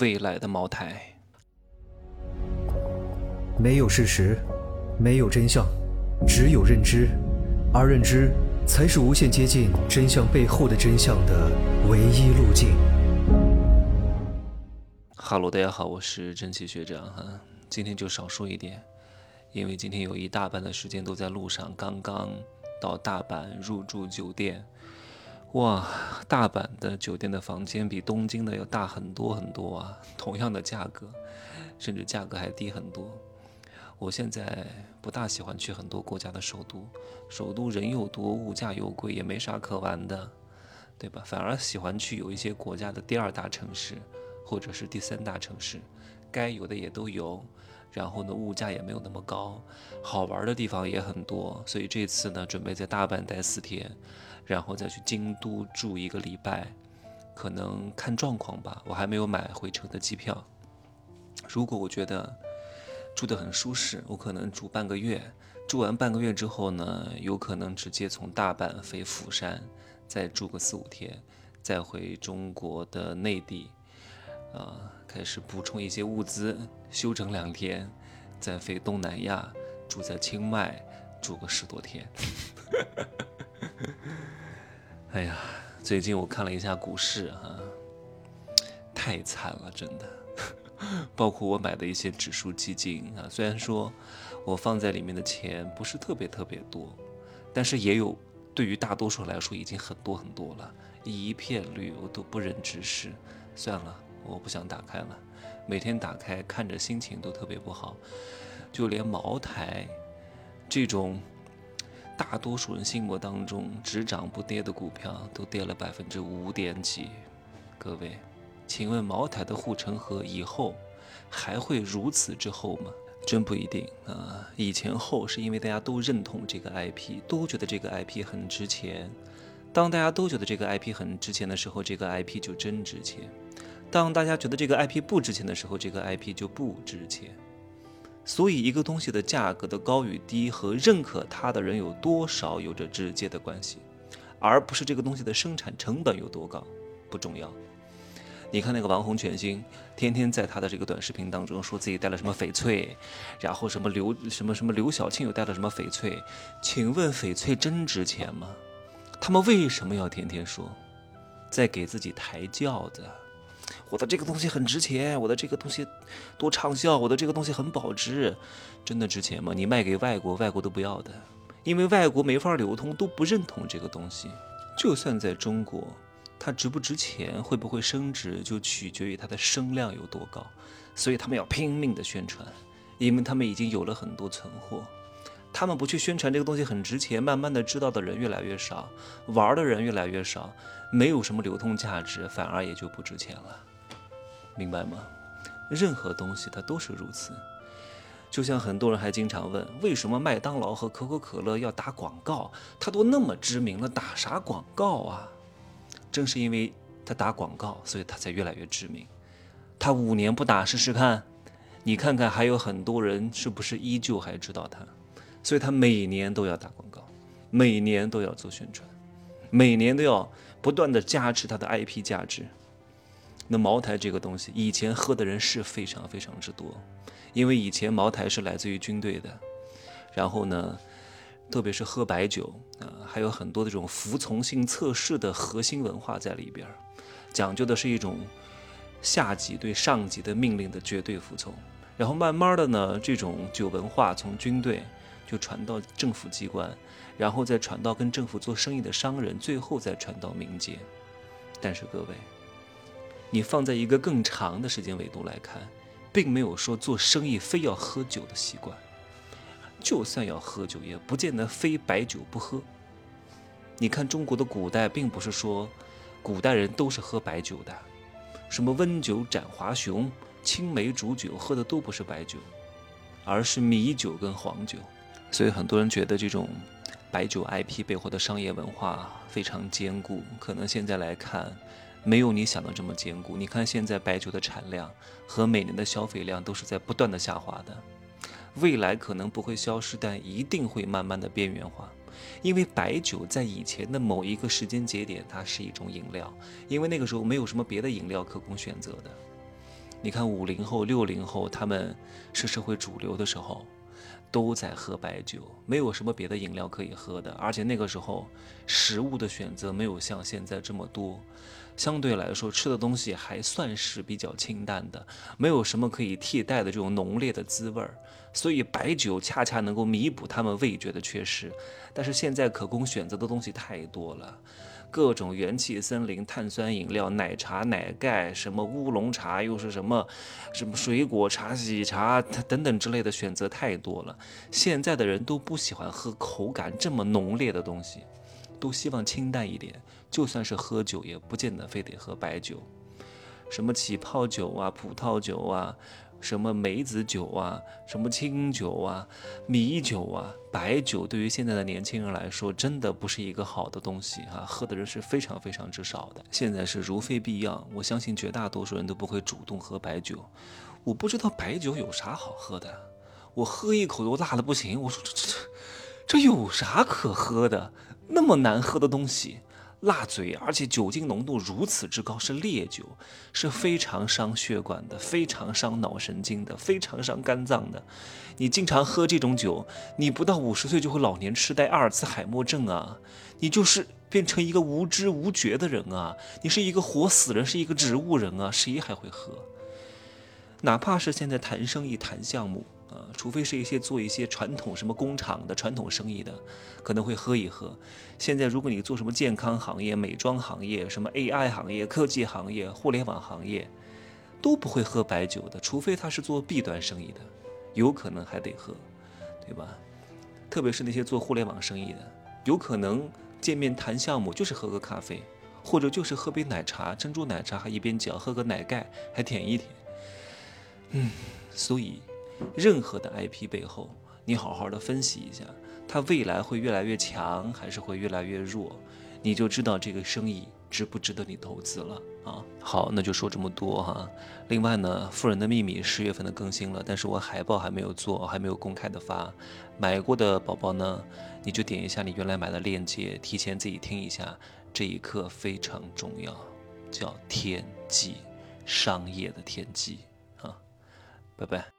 未来的茅台。没有事实，没有真相，只有认知，而认知才是无限接近真相背后的真相的唯一路径。哈喽，大家好，我是真奇学长哈，今天就少说一点，因为今天有一大半的时间都在路上，刚刚到大阪入住酒店。哇，大阪的酒店的房间比东京的要大很多很多啊！同样的价格，甚至价格还低很多。我现在不大喜欢去很多国家的首都，首都人又多，物价又贵，也没啥可玩的，对吧？反而喜欢去有一些国家的第二大城市，或者是第三大城市，该有的也都有，然后呢，物价也没有那么高，好玩的地方也很多。所以这次呢，准备在大阪待四天。然后再去京都住一个礼拜，可能看状况吧。我还没有买回程的机票。如果我觉得住得很舒适，我可能住半个月。住完半个月之后呢，有可能直接从大阪飞釜山，再住个四五天，再回中国的内地，啊，开始补充一些物资，休整两天，再飞东南亚，住在清迈，住个十多天。哎呀，最近我看了一下股市啊，太惨了，真的。包括我买的一些指数基金啊，虽然说我放在里面的钱不是特别特别多，但是也有，对于大多数来说已经很多很多了，一片绿，我都不忍直视。算了，我不想打开了，每天打开看着心情都特别不好，就连茅台这种。大多数人心目当中只涨不跌的股票都跌了百分之五点几，各位，请问茅台的护城河以后还会如此之厚吗？真不一定啊！以前厚是因为大家都认同这个 IP，都觉得这个 IP 很值钱。当大家都觉得这个 IP 很值钱的时候，这个 IP 就真值钱；当大家觉得这个 IP 不值钱的时候，这个 IP 就不值钱。所以，一个东西的价格的高与低和认可它的人有多少有着直接的关系，而不是这个东西的生产成本有多高，不重要。你看那个王红全星，天天在他的这个短视频当中说自己带了什么翡翠，然后什么刘什么什么刘晓庆又带了什么翡翠，请问翡翠真值钱吗？他们为什么要天天说，在给自己抬轿子？我的这个东西很值钱，我的这个东西多畅销，我的这个东西很保值，真的值钱吗？你卖给外国，外国都不要的，因为外国没法流通，都不认同这个东西。就算在中国，它值不值钱，会不会升值，就取决于它的声量有多高。所以他们要拼命的宣传，因为他们已经有了很多存货。他们不去宣传这个东西很值钱，慢慢的知道的人越来越少，玩的人越来越少，没有什么流通价值，反而也就不值钱了，明白吗？任何东西它都是如此。就像很多人还经常问，为什么麦当劳和可口可乐要打广告？它都那么知名了，打啥广告啊？正是因为它打广告，所以它才越来越知名。它五年不打试试看，你看看还有很多人是不是依旧还知道它？所以他每年都要打广告，每年都要做宣传，每年都要不断的加持它的 IP 价值。那茅台这个东西，以前喝的人是非常非常之多，因为以前茅台是来自于军队的，然后呢，特别是喝白酒啊，还有很多的这种服从性测试的核心文化在里边，讲究的是一种下级对上级的命令的绝对服从。然后慢慢的呢，这种酒文化从军队。就传到政府机关，然后再传到跟政府做生意的商人，最后再传到民间。但是各位，你放在一个更长的时间维度来看，并没有说做生意非要喝酒的习惯。就算要喝酒，也不见得非白酒不喝。你看中国的古代，并不是说古代人都是喝白酒的，什么温酒斩华雄、青梅煮酒，喝的都不是白酒，而是米酒跟黄酒。所以很多人觉得这种白酒 IP 背后的商业文化非常坚固，可能现在来看没有你想的这么坚固。你看现在白酒的产量和每年的消费量都是在不断的下滑的，未来可能不会消失，但一定会慢慢的边缘化。因为白酒在以前的某一个时间节点，它是一种饮料，因为那个时候没有什么别的饮料可供选择的。你看五零后、六零后，他们是社会主流的时候，都在喝白酒，没有什么别的饮料可以喝的，而且那个时候食物的选择没有像现在这么多，相对来说吃的东西还算是比较清淡的，没有什么可以替代的这种浓烈的滋味儿，所以白酒恰恰能够弥补他们味觉的缺失。但是现在可供选择的东西太多了。各种元气森林、碳酸饮料、奶茶、奶盖，什么乌龙茶，又是什么，什么水果茶、喜茶等等之类的选择太多了。现在的人都不喜欢喝口感这么浓烈的东西，都希望清淡一点。就算是喝酒，也不见得非得喝白酒，什么起泡酒啊、葡萄酒啊。什么梅子酒啊，什么清酒啊，米酒啊，白酒，对于现在的年轻人来说，真的不是一个好的东西啊，喝的人是非常非常之少的。现在是如非必要，我相信绝大多数人都不会主动喝白酒。我不知道白酒有啥好喝的，我喝一口都辣的不行。我说这这这这有啥可喝的？那么难喝的东西。辣嘴，而且酒精浓度如此之高，是烈酒，是非常伤血管的，非常伤脑神经的，非常伤肝脏的。你经常喝这种酒，你不到五十岁就会老年痴呆、阿尔茨海默症啊！你就是变成一个无知无觉的人啊！你是一个活死人，是一个植物人啊！谁还会喝？哪怕是现在谈生意、谈项目。呃，除非是一些做一些传统什么工厂的传统生意的，可能会喝一喝。现在如果你做什么健康行业、美妆行业、什么 AI 行业、科技行业、互联网行业，都不会喝白酒的。除非他是做 B 端生意的，有可能还得喝，对吧？特别是那些做互联网生意的，有可能见面谈项目就是喝个咖啡，或者就是喝杯奶茶，珍珠奶茶还一边嚼，喝个奶盖还舔一舔。嗯，所以。任何的 IP 背后，你好好的分析一下，它未来会越来越强，还是会越来越弱，你就知道这个生意值不值得你投资了啊。好，那就说这么多哈。另外呢，《富人的秘密》十月份的更新了，但是我海报还没有做，还没有公开的发。买过的宝宝呢，你就点一下你原来买的链接，提前自己听一下。这一刻非常重要，叫天机，商业的天机啊。拜拜。